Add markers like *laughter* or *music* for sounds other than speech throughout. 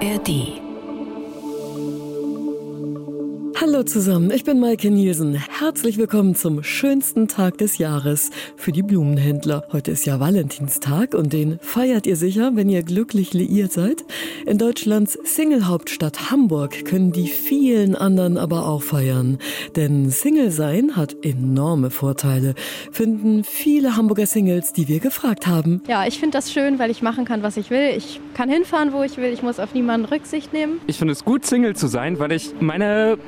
ARD Hallo zusammen, ich bin Maike Nielsen. Herzlich willkommen zum schönsten Tag des Jahres für die Blumenhändler. Heute ist ja Valentinstag und den feiert ihr sicher, wenn ihr glücklich liiert seid. In Deutschlands Single-Hauptstadt Hamburg können die vielen anderen aber auch feiern. Denn Single sein hat enorme Vorteile, finden viele Hamburger Singles, die wir gefragt haben. Ja, ich finde das schön, weil ich machen kann, was ich will. Ich kann hinfahren, wo ich will. Ich muss auf niemanden Rücksicht nehmen. Ich finde es gut, Single zu sein, weil ich meine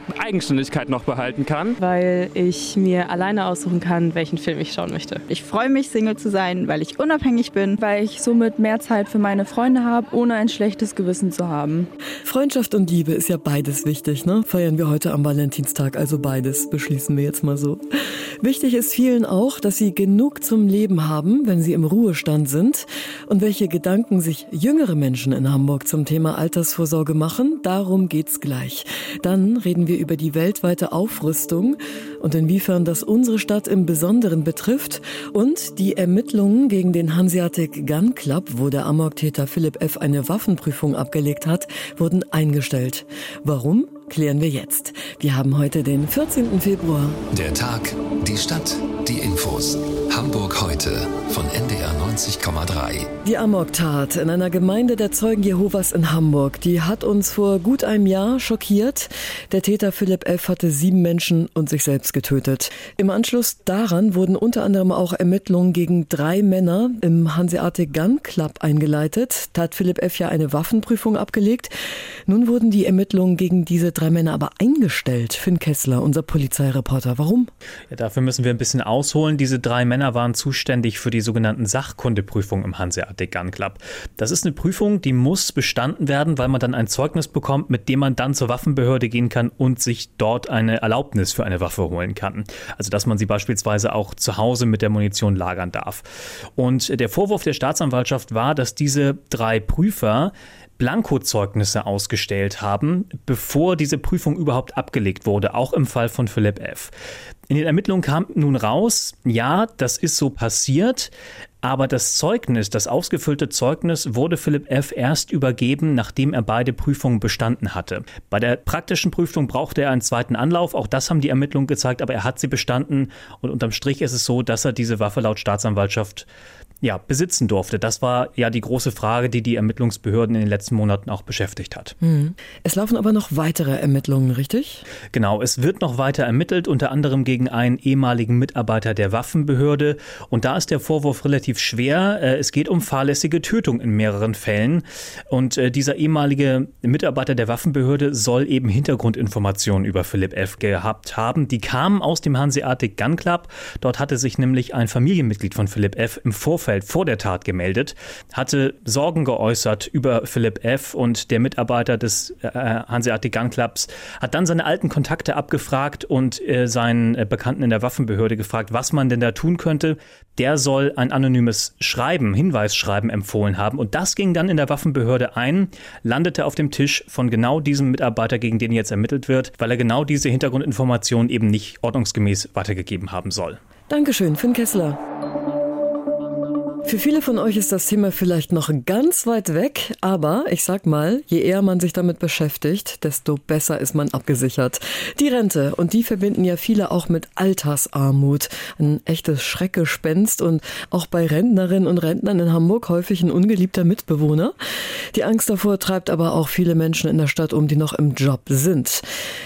Eigenständigkeit noch behalten kann. Weil ich mir alleine aussuchen kann, welchen Film ich schauen möchte. Ich freue mich, Single zu sein, weil ich unabhängig bin. Weil ich somit mehr Zeit für meine Freunde habe, ohne ein schlechtes Gewissen zu haben. Freundschaft und Liebe ist ja beides wichtig, ne? Feiern wir heute am Valentinstag, also beides beschließen wir jetzt mal so. Wichtig ist vielen auch, dass sie genug zum Leben haben, wenn sie im Ruhestand sind. Und welche Gedanken sich jüngere Menschen in Hamburg zum Thema Altersvorsorge machen, darum geht's gleich. Dann reden wir über über die weltweite Aufrüstung und inwiefern das unsere Stadt im Besonderen betrifft und die Ermittlungen gegen den Hanseatic Gun Club, wo der Amok-Täter Philipp F. eine Waffenprüfung abgelegt hat, wurden eingestellt. Warum? Klären wir jetzt. Wir haben heute den 14. Februar. Der Tag, die Stadt, die Infos. Hamburg heute von NDR 90,3. Die Amok-Tat in einer Gemeinde der Zeugen Jehovas in Hamburg, die hat uns vor gut einem Jahr schockiert. Der Täter Philipp F. hatte sieben Menschen und sich selbst getötet. Im Anschluss daran wurden unter anderem auch Ermittlungen gegen drei Männer im Hanseatic Gun Club eingeleitet. Da hat Philipp F. ja eine Waffenprüfung abgelegt. Nun wurden die Ermittlungen gegen diese drei Männer aber eingestellt. Finn Kessler, unser Polizeireporter. Warum? Ja, dafür müssen wir ein bisschen ausholen. Diese drei Männer waren zuständig für die sogenannten Sachkundeprüfungen im Hanseatic Gun Club. Das ist eine Prüfung, die muss bestanden werden, weil man dann ein Zeugnis bekommt, mit dem man dann zur Waffenbehörde gehen kann und sich dort eine Erlaubnis für eine Waffe holen kann. Also dass man sie beispielsweise auch zu Hause mit der Munition lagern darf. Und der Vorwurf der Staatsanwaltschaft war, dass diese drei Prüfer Blankozeugnisse ausgestellt haben, bevor diese Prüfung überhaupt abgelegt wurde, auch im Fall von Philipp F. In den Ermittlungen kam nun raus, ja, das ist so passiert, aber das Zeugnis, das ausgefüllte Zeugnis wurde Philipp F. erst übergeben, nachdem er beide Prüfungen bestanden hatte. Bei der praktischen Prüfung brauchte er einen zweiten Anlauf, auch das haben die Ermittlungen gezeigt, aber er hat sie bestanden und unterm Strich ist es so, dass er diese Waffe laut Staatsanwaltschaft ja, besitzen durfte. Das war ja die große Frage, die die Ermittlungsbehörden in den letzten Monaten auch beschäftigt hat. Hm. Es laufen aber noch weitere Ermittlungen, richtig? Genau, es wird noch weiter ermittelt, unter anderem gegen einen ehemaligen Mitarbeiter der Waffenbehörde. Und da ist der Vorwurf relativ schwer. Äh, es geht um fahrlässige Tötung in mehreren Fällen. Und äh, dieser ehemalige Mitarbeiter der Waffenbehörde soll eben Hintergrundinformationen über Philipp F. gehabt haben. Die kamen aus dem Hanseatic Gun Club. Dort hatte sich nämlich ein Familienmitglied von Philipp F. im Vorfeld vor der Tat gemeldet, hatte Sorgen geäußert über Philipp F. und der Mitarbeiter des äh, Hanseatic Gun Clubs hat dann seine alten Kontakte abgefragt und äh, seinen Bekannten in der Waffenbehörde gefragt, was man denn da tun könnte. Der soll ein anonymes Schreiben, Hinweisschreiben empfohlen haben und das ging dann in der Waffenbehörde ein, landete auf dem Tisch von genau diesem Mitarbeiter, gegen den jetzt ermittelt wird, weil er genau diese Hintergrundinformationen eben nicht ordnungsgemäß weitergegeben haben soll. Dankeschön, Finn Kessler. Für viele von euch ist das Thema vielleicht noch ganz weit weg, aber ich sag mal, je eher man sich damit beschäftigt, desto besser ist man abgesichert. Die Rente, und die verbinden ja viele auch mit Altersarmut. Ein echtes Schreckgespenst und auch bei Rentnerinnen und Rentnern in Hamburg häufig ein ungeliebter Mitbewohner. Die Angst davor treibt aber auch viele Menschen in der Stadt um, die noch im Job sind.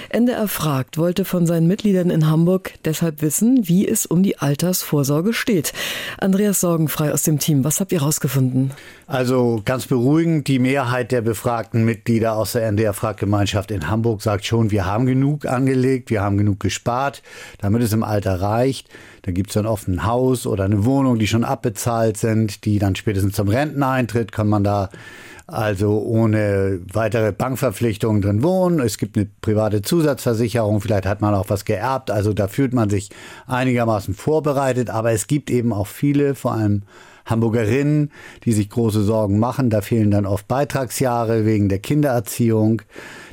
NDR fragt, wollte von seinen Mitgliedern in Hamburg deshalb wissen, wie es um die Altersvorsorge steht. Andreas Sorgenfrei aus dem Team. Was habt ihr herausgefunden? Also ganz beruhigend, die Mehrheit der befragten Mitglieder aus der NDR-Fraggemeinschaft in Hamburg sagt schon, wir haben genug angelegt, wir haben genug gespart, damit es im Alter reicht. Da gibt es dann oft ein Haus oder eine Wohnung, die schon abbezahlt sind, die dann spätestens zum Renteneintritt kann man da also ohne weitere Bankverpflichtungen drin wohnen. Es gibt eine private Zusatzversicherung, vielleicht hat man auch was geerbt, also da fühlt man sich einigermaßen vorbereitet, aber es gibt eben auch viele, vor allem Hamburgerinnen, die sich große Sorgen machen. Da fehlen dann oft Beitragsjahre wegen der Kindererziehung.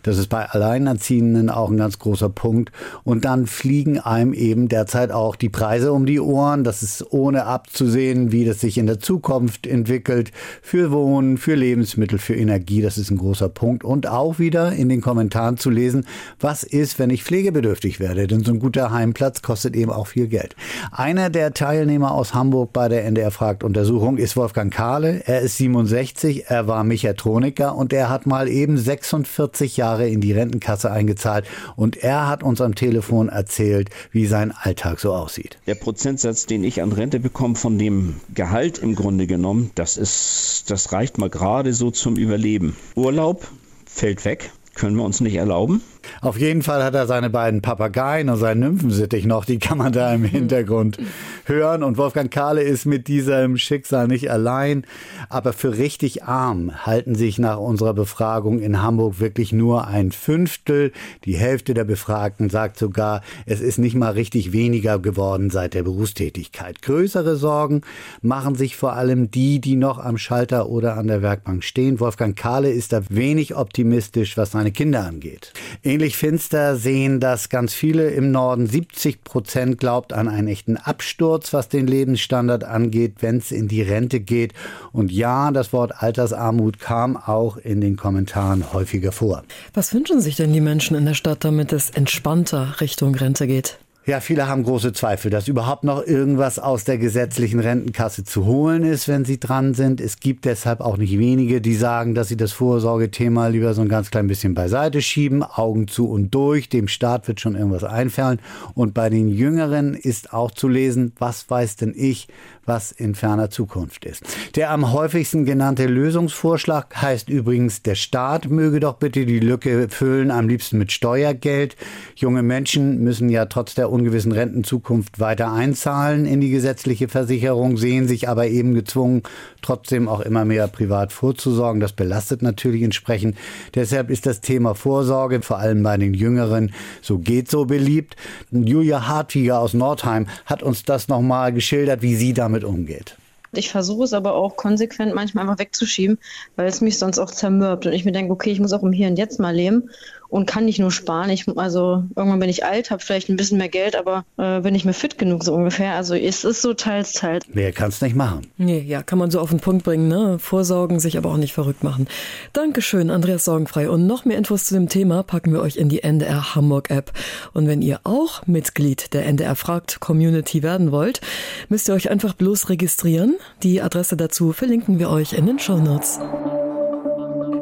Das ist bei Alleinerziehenden auch ein ganz großer Punkt. Und dann fliegen einem eben derzeit auch die Preise um die Ohren. Das ist ohne abzusehen, wie das sich in der Zukunft entwickelt. Für Wohnen, für Lebensmittel, für Energie. Das ist ein großer Punkt. Und auch wieder in den Kommentaren zu lesen, was ist, wenn ich pflegebedürftig werde? Denn so ein guter Heimplatz kostet eben auch viel Geld. Einer der Teilnehmer aus Hamburg bei der NDR Fragt Untersuchung ist Wolfgang Kahle. Er ist 67, er war Mechatroniker und er hat mal eben 46 Jahre in die Rentenkasse eingezahlt und er hat uns am Telefon erzählt, wie sein Alltag so aussieht. Der Prozentsatz, den ich an Rente bekomme von dem Gehalt im Grunde genommen, das ist, das reicht mal gerade so zum Überleben. Urlaub fällt weg, können wir uns nicht erlauben. Auf jeden Fall hat er seine beiden Papageien und seinen Nymphensittich noch, die kann man da im *laughs* Hintergrund hören. Und Wolfgang Kahle ist mit diesem Schicksal nicht allein. Aber für richtig arm halten sich nach unserer Befragung in Hamburg wirklich nur ein Fünftel. Die Hälfte der Befragten sagt sogar, es ist nicht mal richtig weniger geworden seit der Berufstätigkeit. Größere Sorgen machen sich vor allem die, die noch am Schalter oder an der Werkbank stehen. Wolfgang Kahle ist da wenig optimistisch, was seine Kinder angeht. Ähnlich finster sehen das ganz viele im Norden. 70 Prozent glaubt an einen echten Absturz, was den Lebensstandard angeht, wenn es in die Rente geht. Und ja, das Wort Altersarmut kam auch in den Kommentaren häufiger vor. Was wünschen sich denn die Menschen in der Stadt, damit es entspannter Richtung Rente geht? Ja, viele haben große Zweifel, dass überhaupt noch irgendwas aus der gesetzlichen Rentenkasse zu holen ist, wenn sie dran sind. Es gibt deshalb auch nicht wenige, die sagen, dass sie das Vorsorgethema lieber so ein ganz klein bisschen beiseite schieben, Augen zu und durch. Dem Staat wird schon irgendwas einfallen. Und bei den Jüngeren ist auch zu lesen, was weiß denn ich, was in ferner Zukunft ist. Der am häufigsten genannte Lösungsvorschlag heißt übrigens, der Staat möge doch bitte die Lücke füllen, am liebsten mit Steuergeld. Junge Menschen müssen ja trotz der ungewissen Rentenzukunft weiter einzahlen in die gesetzliche Versicherung, sehen sich aber eben gezwungen, trotzdem auch immer mehr privat vorzusorgen. Das belastet natürlich entsprechend. Deshalb ist das Thema Vorsorge, vor allem bei den Jüngeren, so geht so beliebt. Julia Hartiger aus Nordheim hat uns das nochmal geschildert, wie sie damit umgeht. Ich versuche es aber auch konsequent manchmal einfach wegzuschieben, weil es mich sonst auch zermürbt und ich mir denke, okay, ich muss auch im Hier und Jetzt mal leben und kann nicht nur sparen. Ich, also irgendwann bin ich alt, habe vielleicht ein bisschen mehr Geld, aber äh, bin ich mir fit genug so ungefähr. Also es ist so teils, teils. Wer kann es nicht machen? Nee, ja, kann man so auf den Punkt bringen, ne? Vorsorgen, sich aber auch nicht verrückt machen. Dankeschön, Andreas Sorgenfrei. Und noch mehr Infos zu dem Thema packen wir euch in die NDR Hamburg App. Und wenn ihr auch Mitglied der NDR Fragt Community werden wollt, müsst ihr euch einfach bloß registrieren. Die Adresse dazu verlinken wir euch in den Show Notes.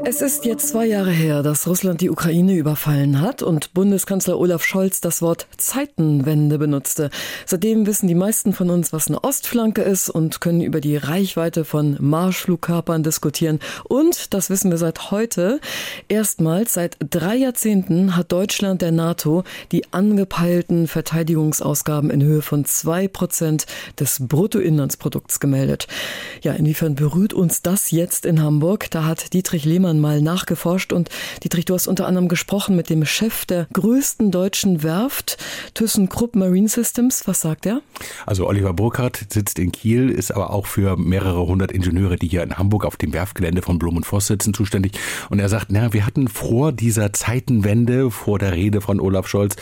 Es ist jetzt zwei Jahre her, dass Russland die Ukraine überfallen hat und Bundeskanzler Olaf Scholz das Wort Zeitenwende benutzte. Seitdem wissen die meisten von uns, was eine Ostflanke ist und können über die Reichweite von Marschflugkörpern diskutieren. Und, das wissen wir seit heute, erstmals seit drei Jahrzehnten hat Deutschland der NATO die angepeilten Verteidigungsausgaben in Höhe von zwei Prozent des Bruttoinlandsprodukts gemeldet. Ja, inwiefern berührt uns das jetzt in Hamburg? Da hat Dietrich Lehmann Fachmann mal nachgeforscht und Dietrich, du hast unter anderem gesprochen mit dem Chef der größten deutschen Werft, ThyssenKrupp Marine Systems. Was sagt er? Also Oliver Burkhardt sitzt in Kiel, ist aber auch für mehrere hundert Ingenieure, die hier in Hamburg auf dem Werftgelände von Blum und Voss sitzen, zuständig. Und er sagt, na, wir hatten vor dieser Zeitenwende, vor der Rede von Olaf Scholz,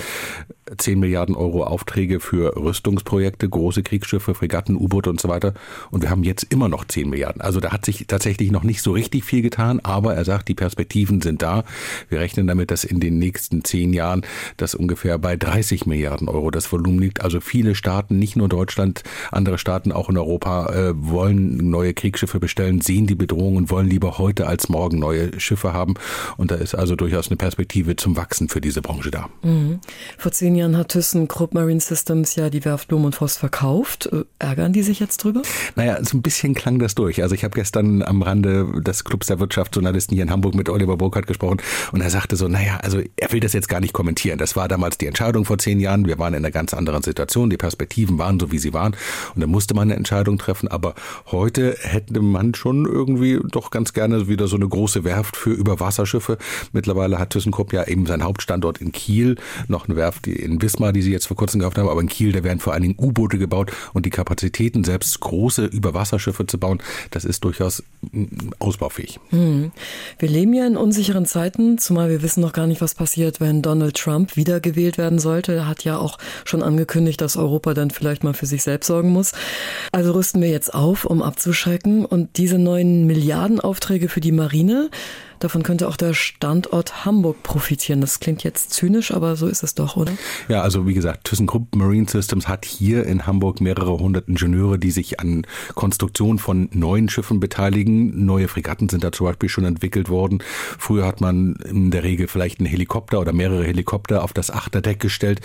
10 Milliarden Euro Aufträge für Rüstungsprojekte, große Kriegsschiffe, Fregatten, U-Boote und so weiter. Und wir haben jetzt immer noch 10 Milliarden. Also da hat sich tatsächlich noch nicht so richtig viel getan, aber er sagt, die Perspektiven sind da. Wir rechnen damit, dass in den nächsten zehn Jahren das ungefähr bei 30 Milliarden Euro das Volumen liegt. Also viele Staaten, nicht nur Deutschland, andere Staaten auch in Europa äh, wollen neue Kriegsschiffe bestellen, sehen die Bedrohung und wollen lieber heute als morgen neue Schiffe haben. Und da ist also durchaus eine Perspektive zum Wachsen für diese Branche da. Mhm. Vor zehn Jahren hat ThyssenKrupp Marine Systems ja die Werft Blum und Voss verkauft. Äh, ärgern die sich jetzt drüber? Naja, so ein bisschen klang das durch. Also ich habe gestern am Rande des Clubs der Wirtschaftsjournalisten hier in Hamburg mit Oliver Burkhardt gesprochen und er sagte so, naja, also er will das jetzt gar nicht kommentieren. Das war damals die Entscheidung vor zehn Jahren. Wir waren in einer ganz anderen Situation. Die Perspektiven waren so, wie sie waren. Und da musste man eine Entscheidung treffen. Aber heute hätte man schon irgendwie doch ganz gerne wieder so eine große Werft für Überwasserschiffe. Mittlerweile hat ThyssenKrupp ja eben seinen Hauptstandort in Kiel, noch eine Werft, die in Wismar, die sie jetzt vor kurzem gekauft haben, aber in Kiel, da werden vor allen Dingen U-Boote gebaut und die Kapazitäten, selbst große Überwasserschiffe zu bauen, das ist durchaus mm, ausbaufähig. Hm. Wir leben ja in unsicheren Zeiten, zumal wir wissen noch gar nicht, was passiert, wenn Donald Trump wiedergewählt werden sollte. Er hat ja auch schon angekündigt, dass Europa dann vielleicht mal für sich selbst sorgen muss. Also rüsten wir jetzt auf, um abzuschrecken und diese neuen Milliardenaufträge für die Marine, Davon könnte auch der Standort Hamburg profitieren. Das klingt jetzt zynisch, aber so ist es doch, oder? Ja, also wie gesagt, ThyssenKrupp Marine Systems hat hier in Hamburg mehrere hundert Ingenieure, die sich an Konstruktion von neuen Schiffen beteiligen. Neue Fregatten sind da zum Beispiel schon entwickelt worden. Früher hat man in der Regel vielleicht einen Helikopter oder mehrere Helikopter auf das Achterdeck gestellt.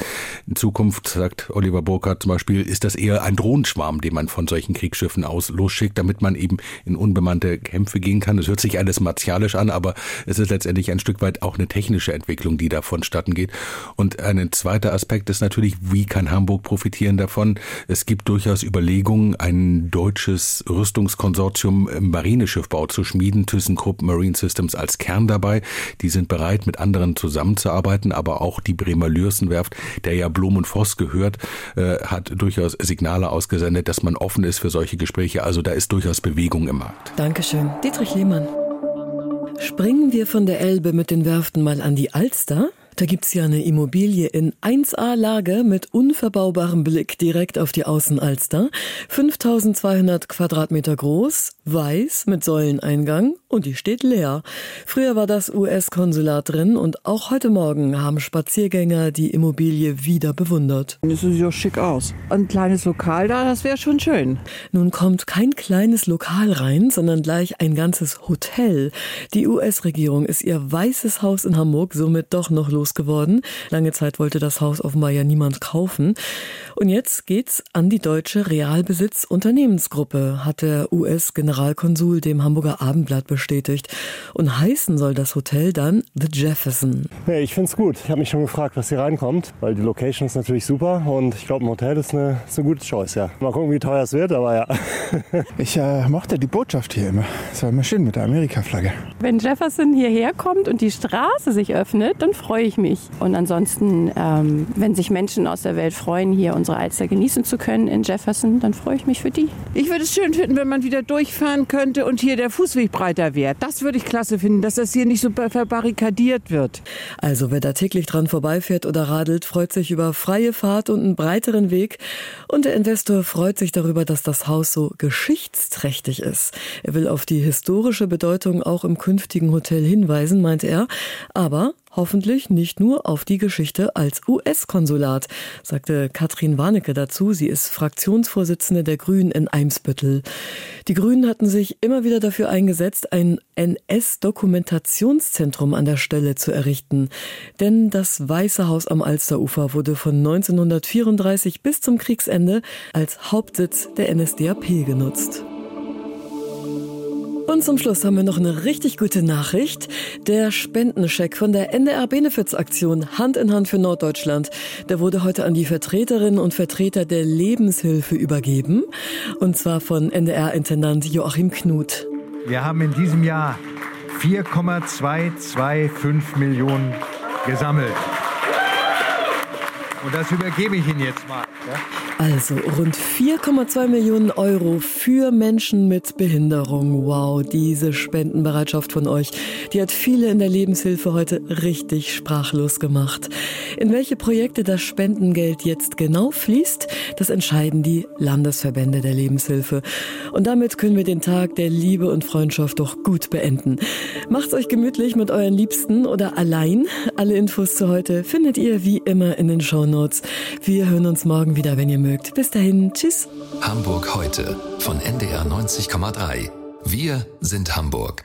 In Zukunft, sagt Oliver Burkhardt zum Beispiel, ist das eher ein Drohnenschwarm, den man von solchen Kriegsschiffen aus losschickt, damit man eben in unbemannte Kämpfe gehen kann. Das hört sich alles martialisch an, aber aber es ist letztendlich ein Stück weit auch eine technische Entwicklung, die da vonstatten geht. Und ein zweiter Aspekt ist natürlich, wie kann Hamburg profitieren davon? Es gibt durchaus Überlegungen, ein deutsches Rüstungskonsortium im Marineschiffbau zu schmieden, ThyssenKrupp Marine Systems als Kern dabei. Die sind bereit, mit anderen zusammenzuarbeiten, aber auch die Bremer Lürsenwerft, der ja Blum und Voss gehört, äh, hat durchaus Signale ausgesendet, dass man offen ist für solche Gespräche. Also da ist durchaus Bewegung im Markt. Dankeschön. Dietrich Lehmann. Springen wir von der Elbe mit den Werften mal an die Alster? Da gibt's ja eine Immobilie in 1A-Lage mit unverbaubarem Blick direkt auf die Außenalster. 5200 Quadratmeter groß, weiß mit Säuleneingang und die steht leer. Früher war das US-Konsulat drin und auch heute Morgen haben Spaziergänger die Immobilie wieder bewundert. Das sieht ja schick aus. Ein kleines Lokal da, das wäre schon schön. Nun kommt kein kleines Lokal rein, sondern gleich ein ganzes Hotel. Die US-Regierung ist ihr weißes Haus in Hamburg somit doch noch los losgeworden. Lange Zeit wollte das Haus offenbar ja niemand kaufen. Und jetzt geht's an die deutsche Realbesitz Unternehmensgruppe, hat der US-Generalkonsul dem Hamburger Abendblatt bestätigt. Und heißen soll das Hotel dann The Jefferson. Ja, ich finde es gut. Ich habe mich schon gefragt, was hier reinkommt, weil die Location ist natürlich super und ich glaube, ein Hotel ist eine, ist eine gute Choice. Ja. Mal gucken, wie teuer es wird, aber ja. *laughs* ich äh, mochte die Botschaft hier immer. Es war immer schön mit der Amerika-Flagge. Wenn Jefferson hierher kommt und die Straße sich öffnet, dann freue ich mich. Und ansonsten, ähm, wenn sich Menschen aus der Welt freuen, hier unsere Alster genießen zu können in Jefferson, dann freue ich mich für die. Ich würde es schön finden, wenn man wieder durchfahren könnte und hier der Fußweg breiter wäre. Das würde ich klasse finden, dass das hier nicht so verbarrikadiert wird. Also wer da täglich dran vorbeifährt oder radelt, freut sich über freie Fahrt und einen breiteren Weg. Und der Investor freut sich darüber, dass das Haus so geschichtsträchtig ist. Er will auf die historische Bedeutung auch im künftigen Hotel hinweisen, meint er. Aber Hoffentlich nicht nur auf die Geschichte als US-Konsulat, sagte Katrin Warnecke dazu. Sie ist Fraktionsvorsitzende der Grünen in Eimsbüttel. Die Grünen hatten sich immer wieder dafür eingesetzt, ein NS-Dokumentationszentrum an der Stelle zu errichten. Denn das Weiße Haus am Alsterufer wurde von 1934 bis zum Kriegsende als Hauptsitz der NSDAP genutzt. Und zum Schluss haben wir noch eine richtig gute Nachricht. Der Spendenscheck von der NDR Benefits Aktion Hand in Hand für Norddeutschland, der wurde heute an die Vertreterinnen und Vertreter der Lebenshilfe übergeben. Und zwar von NDR-Intendant Joachim Knut. Wir haben in diesem Jahr 4,225 Millionen gesammelt. Und das übergebe ich Ihnen jetzt mal. Ja? Also rund 4,2 Millionen Euro für Menschen mit Behinderung. Wow, diese Spendenbereitschaft von euch, die hat viele in der Lebenshilfe heute richtig sprachlos gemacht. In welche Projekte das Spendengeld jetzt genau fließt, das entscheiden die Landesverbände der Lebenshilfe. Und damit können wir den Tag der Liebe und Freundschaft doch gut beenden. Macht's euch gemütlich mit euren Liebsten oder allein. Alle Infos zu heute findet ihr wie immer in den Shownotes. Wir hören uns morgen wieder, wenn ihr mögt. Bis dahin, tschüss. Hamburg heute von NDR 90,3. Wir sind Hamburg.